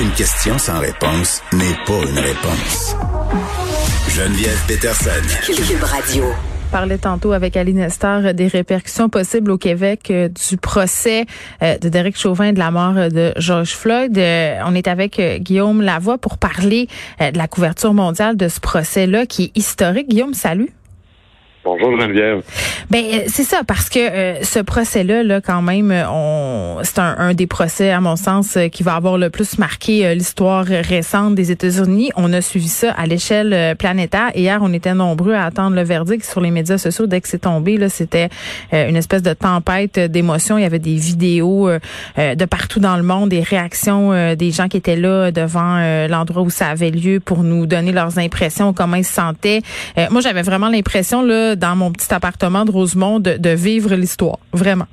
Une question sans réponse n'est pas une réponse. Geneviève Peterson. Cube Radio parlait tantôt avec Aline Nestor des répercussions possibles au Québec euh, du procès euh, de Derek Chauvin de la mort euh, de George Floyd. on est avec Guillaume Lavoie pour parler de la couverture mondiale de ce procès-là qui est historique. Guillaume, salut. Bonjour Geneviève. Ben euh, c'est ça parce que euh, ce procès-là, là quand même, on c'est un, des procès à mon sens euh, qui va avoir le plus marqué l'histoire récente des États-Unis. On a suivi ça à l'échelle planétaire. Hier, on était nombreux à attendre le verdict sur les médias sociaux. Dès que c'est tombé, là, c'était une espèce de tempête d'émotions. Il y avait des vidéos de partout dans le monde, des réactions des gens qui étaient là devant l'endroit où ça avait lieu pour nous donner leurs impressions, comment ils se sentaient. moi, j'avais vraiment l'impression là dans mon petit appartement de Rosemont de, vivre l'histoire, vraiment.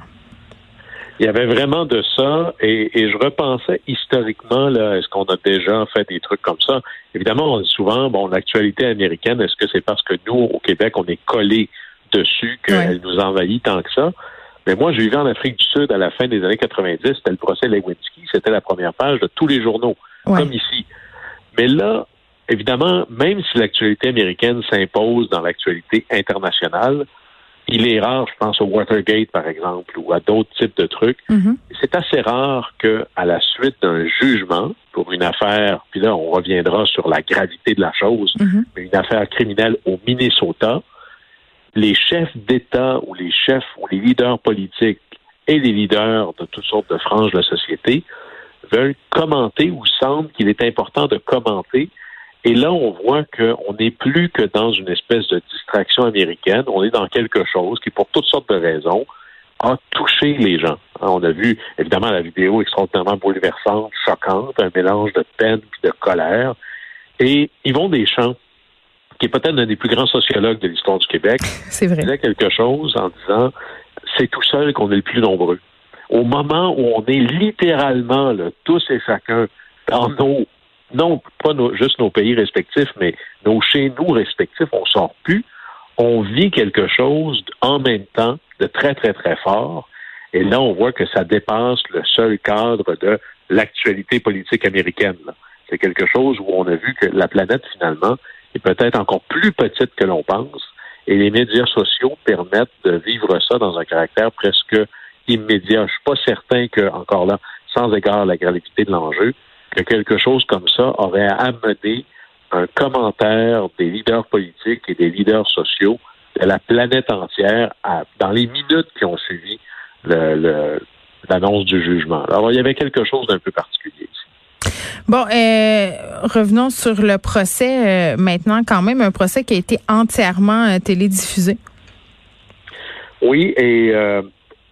Il y avait vraiment de ça, et, je repensais historiquement, là, est-ce qu'on a déjà fait des trucs comme ça? Évidemment, on dit souvent, bon, l'actualité américaine, est-ce que c'est parce que nous, au Québec, on est collé dessus qu'elle nous envahit tant que ça? Mais moi, j'ai vu en Afrique du Sud à la fin des années 90, c'était le procès Lewinsky, c'était la première page de tous les journaux, comme ici. Mais là, évidemment, même si l'actualité américaine s'impose dans l'actualité internationale, il est rare, je pense au Watergate par exemple, ou à d'autres types de trucs. Mm-hmm. C'est assez rare que, à la suite d'un jugement pour une affaire, puis là on reviendra sur la gravité de la chose, mm-hmm. mais une affaire criminelle au Minnesota, les chefs d'État ou les chefs ou les leaders politiques et les leaders de toutes sortes de franges de la société veulent commenter ou sentent qu'il est important de commenter et là, on voit qu'on n'est plus que dans une espèce de distraction américaine. On est dans quelque chose qui, pour toutes sortes de raisons, a touché les gens. Hein, on a vu, évidemment, la vidéo extraordinairement bouleversante, choquante, un mélange de peine et de colère. Et Yvon Deschamps, qui est peut-être un des plus grands sociologues de l'histoire du Québec, C'est vrai. disait quelque chose en disant c'est tout seul qu'on est le plus nombreux. Au moment où on est littéralement là, tous et chacun dans nos non pas juste nos pays respectifs, mais nos chez nous respectifs, on sort plus. On vit quelque chose en même temps de très, très, très fort. Et là, on voit que ça dépasse le seul cadre de l'actualité politique américaine. C'est quelque chose où on a vu que la planète, finalement, est peut-être encore plus petite que l'on pense. Et les médias sociaux permettent de vivre ça dans un caractère presque immédiat. Je suis pas certain que, encore là, sans égard à la gravité de l'enjeu, que quelque chose comme ça aurait amené un commentaire des leaders politiques et des leaders sociaux de la planète entière dans les minutes qui ont suivi l'annonce du jugement. Alors, il y avait quelque chose d'un peu particulier ici. Bon, euh, revenons sur le procès euh, maintenant, quand même, un procès qui a été entièrement euh, télédiffusé. Oui, et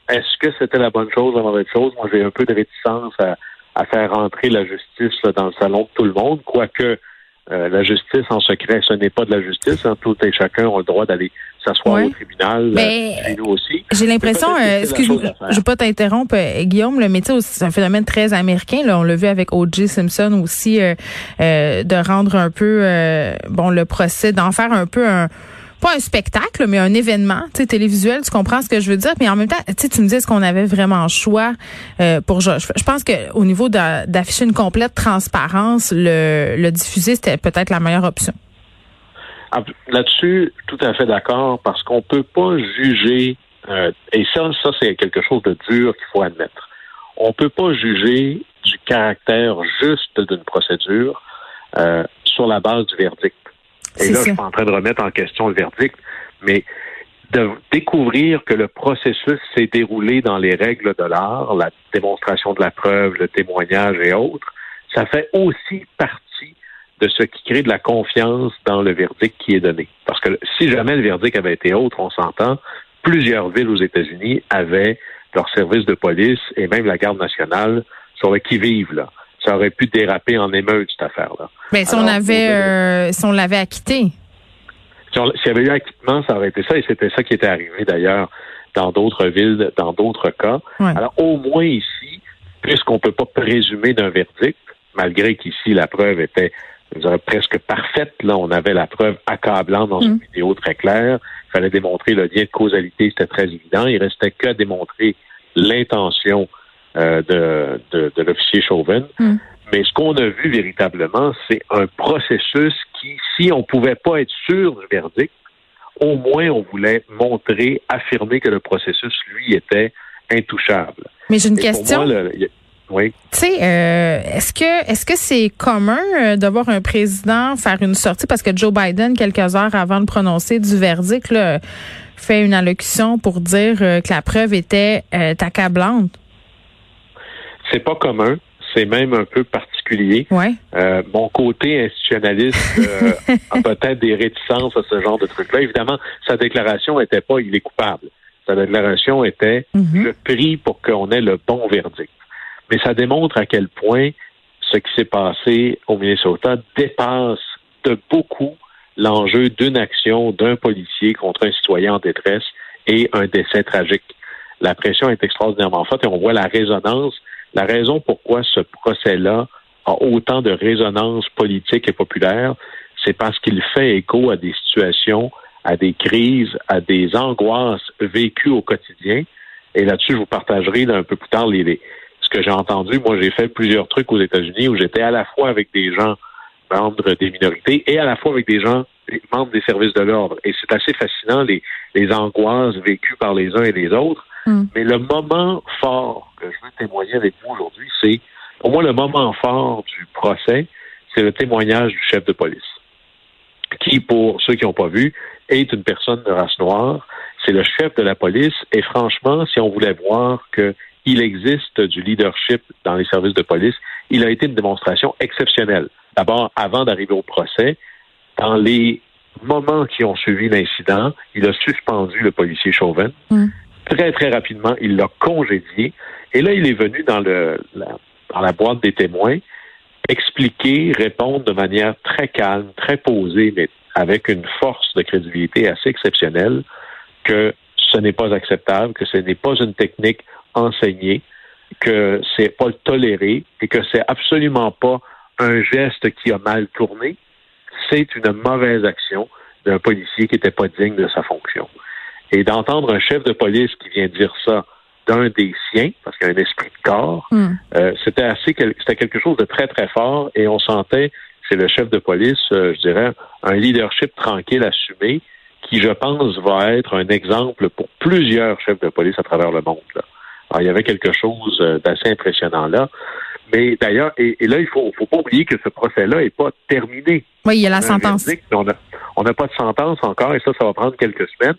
est-ce que c'était la bonne chose, la mauvaise chose? Moi, j'ai un peu de réticence à, à faire rentrer la justice dans le salon de tout le monde, quoique euh, la justice en secret, ce n'est pas de la justice. Hein. Tout et chacun ont le droit d'aller s'asseoir au tribunal. Mais euh, nous aussi. J'ai l'impression, euh, excuse-moi, je veux pas t'interrompre, Guillaume, le métier, c'est un phénomène très américain. Là, on l'a vu avec O.J. Simpson aussi, de rendre un peu, bon, le procès, d'en faire un peu un pas un spectacle, mais un événement télévisuel. Tu comprends ce que je veux dire? Mais en même temps, tu me dis est-ce qu'on avait vraiment choix euh, pour Je pense qu'au niveau d'afficher une complète transparence, le, le diffuser, c'était peut-être la meilleure option. Là-dessus, tout à fait d'accord, parce qu'on peut pas juger, euh, et ça, ça c'est quelque chose de dur qu'il faut admettre. On peut pas juger du caractère juste d'une procédure euh, sur la base du verdict. Et là, je suis en train de remettre en question le verdict, mais de découvrir que le processus s'est déroulé dans les règles de l'art, la démonstration de la preuve, le témoignage et autres, ça fait aussi partie de ce qui crée de la confiance dans le verdict qui est donné. Parce que si jamais le verdict avait été autre, on s'entend, plusieurs villes aux États-Unis avaient leur service de police et même la garde nationale sur le qui-vive, là. Ça aurait pu déraper en émeute, cette affaire-là. Mais si on avait, euh, si on l'avait acquitté. S'il y avait eu acquittement, ça aurait été ça, et c'était ça qui était arrivé d'ailleurs dans d'autres villes, dans d'autres cas. Alors, au moins ici, puisqu'on ne peut pas présumer d'un verdict, malgré qu'ici la preuve était presque parfaite, là, on avait la preuve accablante dans une mm. vidéo très claire. Il fallait démontrer le lien de causalité, c'était très évident. Il restait qu'à démontrer l'intention euh, de, de, l'officier Chauvin. Mm. Mais ce qu'on a vu véritablement, c'est un processus qui, si on ne pouvait pas être sûr du verdict, au moins on voulait montrer, affirmer que le processus, lui, était intouchable. Mais j'ai une question. oui. Tu sais, euh, est-ce que est-ce que c'est commun euh, de voir un président faire une sortie? Parce que Joe Biden, quelques heures avant de prononcer du verdict, là, fait une allocution pour dire euh, que la preuve était accablante? C'est pas commun c'est même un peu particulier. Euh, mon côté institutionnaliste euh, a peut-être des réticences à ce genre de truc-là. Évidemment, sa déclaration n'était pas il est coupable. Sa déclaration était mhm. je prie pour qu'on ait le bon verdict. Mais ça démontre à quel point ce qui s'est passé au Minnesota dépasse de beaucoup l'enjeu d'une action d'un policier contre un citoyen en détresse et un décès tragique. La pression est extraordinairement forte et on voit la résonance la raison pourquoi ce procès-là a autant de résonance politique et populaire, c'est parce qu'il fait écho à des situations, à des crises, à des angoisses vécues au quotidien. Et là-dessus, je vous partagerai un peu plus tard les, ce que j'ai entendu. Moi, j'ai fait plusieurs trucs aux États-Unis où j'étais à la fois avec des gens membres des minorités et à la fois avec des gens membres des services de l'ordre. Et c'est assez fascinant les, les angoisses vécues par les uns et les autres. Hmm. Mais le moment fort que je veux témoigner avec vous aujourd'hui, c'est, pour moi, le moment fort du procès, c'est le témoignage du chef de police, qui, pour ceux qui n'ont pas vu, est une personne de race noire. C'est le chef de la police. Et franchement, si on voulait voir qu'il existe du leadership dans les services de police, il a été une démonstration exceptionnelle. D'abord, avant d'arriver au procès, dans les moments qui ont suivi l'incident, il a suspendu le policier Chauvin. Hmm très, très rapidement, il l'a congédié. Et là, il est venu dans, le, la, dans la boîte des témoins expliquer, répondre de manière très calme, très posée, mais avec une force de crédibilité assez exceptionnelle que ce n'est pas acceptable, que ce n'est pas une technique enseignée, que c'est pas toléré et que c'est absolument pas un geste qui a mal tourné. C'est une mauvaise action d'un policier qui n'était pas digne de sa fonction. Et d'entendre un chef de police qui vient dire ça d'un des siens, parce qu'il y a un esprit de corps, hmm. euh, c'était assez c'était quelque chose de très, très fort et on sentait c'est le chef de police, euh, je dirais, un leadership tranquille, assumé, qui, je pense, va être un exemple pour plusieurs chefs de police à travers le monde. Alors, il y avait quelque chose euh, d'assez impressionnant là. Mais d'ailleurs, et, là, il faut, faut pas oublier que ce procès-là n'est pas terminé. Oui, il y a la sentence. on n'a pas de sentence encore, et ça, ça va prendre quelques semaines.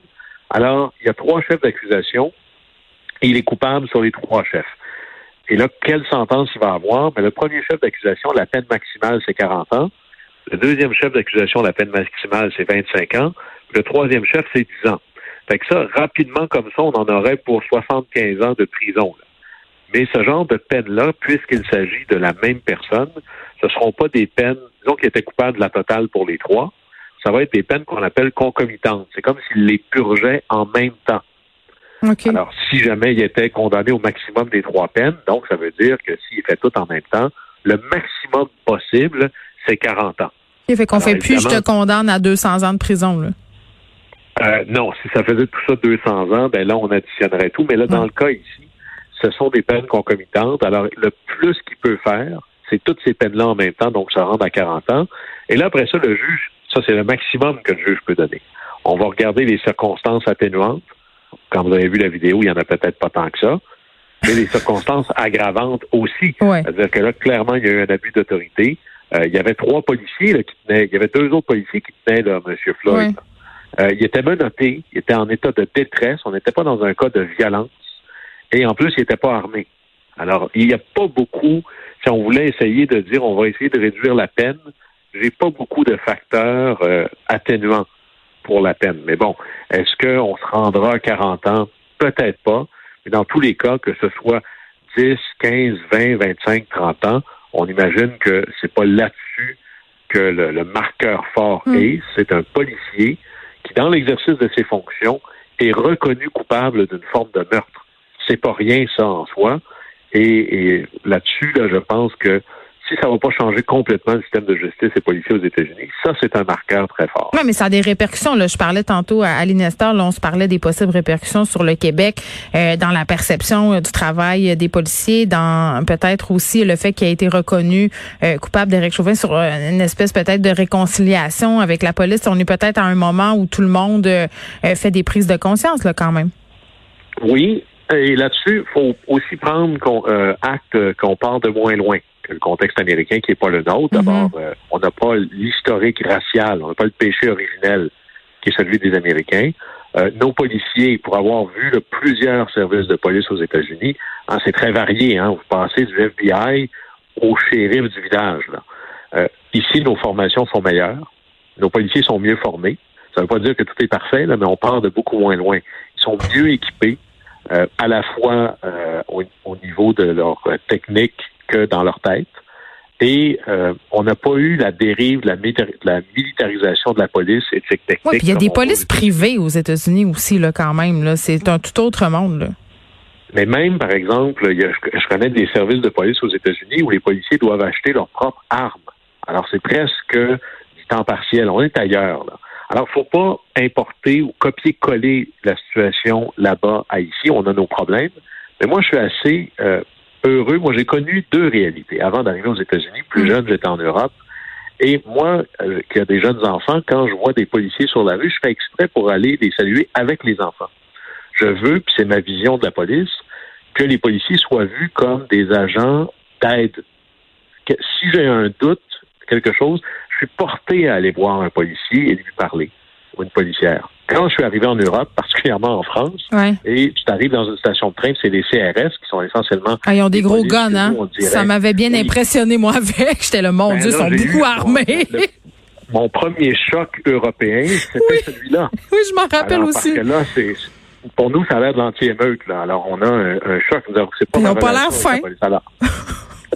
Alors, il y a trois chefs d'accusation et il est coupable sur les trois chefs. Et là, quelle sentence il va avoir? Mais ben, le premier chef d'accusation, la peine maximale, c'est 40 ans. Le deuxième chef d'accusation, la peine maximale, c'est 25 ans. Le troisième chef, c'est 10 ans. Fait que ça, rapidement comme ça, on en aurait pour 75 ans de prison. Mais ce genre de peine-là, puisqu'il s'agit de la même personne, ce ne seront pas des peines, disons qu'il était coupable de la totale pour les trois, ça va être des peines qu'on appelle concomitantes. C'est comme s'il les purgeait en même temps. Alors, si jamais il était condamné au maximum des trois peines, donc ça veut dire que s'il fait tout en même temps, le maximum possible, c'est 40 ans. Il fait qu'on fait plus, je te condamne à 200 ans de prison, là. Euh, non, si ça faisait tout ça 200 ans, ben là, on additionnerait tout. Mais là, dans le cas ici, ce sont des peines concomitantes. Alors, le plus qu'il peut faire, c'est toutes ces peines-là en même temps, donc ça rend à 40 ans. Et là, après ça, le juge ça, c'est le maximum que le juge peut donner. On va regarder les circonstances atténuantes. Quand vous avez vu la vidéo, il n'y en a peut-être pas tant que ça. Mais les circonstances aggravantes aussi. C'est-à-dire que là, clairement, il y a eu un abus d'autorité. Euh, il y avait trois policiers qui tenaient, il y avait deux autres policiers qui tenaient là, M. Floyd. Euh, il était menotté, il était en état de détresse, on n'était pas dans un cas de violence, et en plus, il n'était pas armé. Alors, il n'y a pas beaucoup, si on voulait essayer de dire on va essayer de réduire la peine, j'ai pas beaucoup de facteurs euh, atténuants pour la peine. Mais bon, est-ce qu'on se rendra à 40 ans? Peut-être pas. Mais dans tous les cas, que ce soit 10, 15, 20, 25, 30 ans, on imagine que c'est pas là-dessus que le, marqueur fort hmm. est. C'est un policier qui, dans l'exercice de ses fonctions, est reconnu coupable d'une forme de meurtre. C'est pas rien ça en soi. Et, et là-dessus, là, je pense que si ça va pas changer complètement le système de justice et policier aux États-Unis, ça, c'est un marqueur très fort. Oui, mais ça a des répercussions. Là. Je parlais tantôt à Aline Nestor, là, on se parlait des possibles répercussions sur le Québec euh, dans la perception euh, du travail des policiers, dans peut-être aussi le fait qu'il a été reconnu euh, coupable d'Éric Chauvin sur une espèce peut-être de réconciliation avec la police. On est peut-être à un moment où tout le monde fait des prises de conscience, là, quand même. Oui, et là-dessus, il faut aussi prendre qu'on, acte qu'on part de moins loin le contexte américain qui n'est pas le nôtre. Mhm. D'abord, euh, on n'a pas l'historique racial, on n'a pas le péché originel qui est celui des Américains. Euh, nos policiers, pour avoir vu plusieurs services de police aux États-Unis, hein, c'est très varié. Hein, vous passez du FBI au shérif du village. Euh, ici, nos formations sont meilleures. Nos policiers sont mieux formés. Ça ne veut pas dire que tout est parfait, là, mais on part de beaucoup moins loin. Ils sont mieux équipés, à la fois au, au, niveau de leur technique que dans leur tête. Et euh, on n'a pas eu la dérive de la, militarisation de la police et de techniques. Oui, puis il y a des polices privées aux États-Unis aussi, là, quand même. Là. C'est un tout autre monde. Là. Mais même, par exemple, je, connais des services de police aux États-Unis où les policiers doivent acheter leurs propres armes. Alors, c'est presque du temps partiel. On est ailleurs. Là. Alors, faut pas importer ou copier-coller la situation là-bas à ici. On a nos problèmes. Mais moi, je suis assez euh, heureux. Moi, j'ai connu deux réalités. Avant d'arriver aux États-Unis, plus mm. jeune, j'étais en Europe. Et moi, euh, qui a des jeunes enfants, quand je vois des policiers sur la rue, je fais exprès pour aller les saluer avec les enfants. Je veux, puis c'est ma vision de la police, que les policiers soient vus comme des agents d'aide. Si j'ai un doute, quelque chose, je suis porté à aller voir un policier et lui parler, ou une policière quand je suis arrivé en Europe, particulièrement en France, et tu arrives dans une station de train, c'est les CRS qui sont essentiellement. Ah, ils ont des, gros guns, hein? Ça m'avait bien impressionné, moi, avec. J'étais le mon ben Dieu, ils sont beaucoup armés. Mon, premier choc européen, c'était celui-là. Oui, je m'en rappelle aussi. Parce que là, c'est. Pour nous, ça a l'air de l'anti-émeute, là. Alors, on a un, choc. C'est pas Ils n'ont pas l'air fin.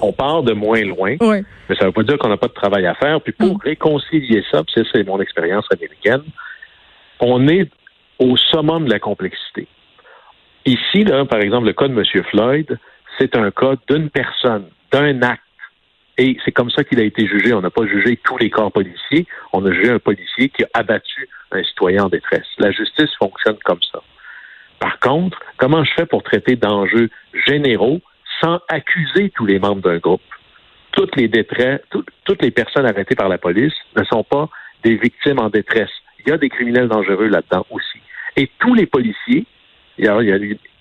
on part de moins loin, mais ça ne veut pas dire qu'on n'a pas de travail à faire. Puis pour mm. réconcilier ça, puis c'est mon expérience américaine, on est au summum de la complexité. Ici, par exemple, le cas de M. Floyd, c'est un cas d'une personne, d'un acte. Et c'est comme ça qu'il a été jugé. On n'a pas jugé tous les corps policiers. On a jugé un policier qui a abattu un citoyen en détresse. La justice fonctionne comme ça. Par contre, comment je fais pour traiter d'enjeux généraux sans accuser tous les membres d'un groupe? Toutes les détresse, toutes les personnes arrêtées par la police ne sont pas des victimes en détresse il y a des criminels dangereux là-dedans aussi. Et tous les policiers, il y a,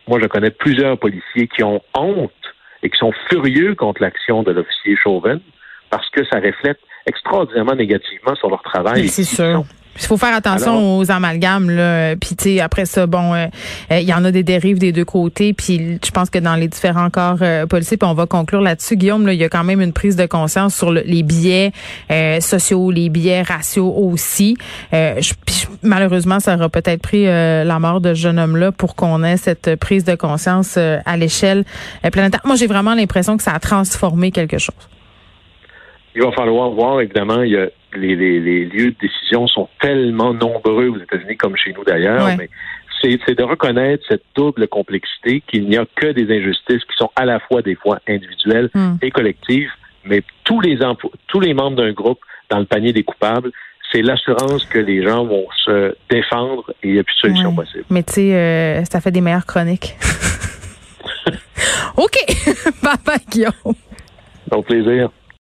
moi je connais plusieurs policiers qui ont honte et qui sont furieux contre l'action de l'officier Chauvin parce que ça reflète extraordinairement négativement sur leur travail. C'est sûr. Il faut faire attention aux amalgames là. Puis tu sais après ça bon euh, euh, il y en a des dérives des deux côtés puis je pense que dans les différents corps euh, policiers puis on va conclure là-dessus Guillaume là, il y a quand même une prise de conscience sur les biais sociaux, les biais raciaux aussi. Je, malheureusement ça aura peut-être pris la mort de ce jeune homme là pour qu'on ait cette prise de conscience à l'échelle planétaire. Moi j'ai vraiment l'impression que ça a transformé quelque chose. Il va falloir voir évidemment il y a les, lieux de décision sont tellement nombreux aux États-Unis comme chez nous d'ailleurs, mais c'est de reconnaître cette double complexité qu'il n'y a que des injustices qui sont à la fois des fois individuelles hmm. et collectives, mais tous les tous les membres d'un groupe dans le panier des coupables, c'est l'assurance que les gens vont se défendre et il n'y a plus de solution possible. Mais tu sais, euh, ça fait des meilleures chroniques. OK. bye bye, Guillaume. Au plaisir.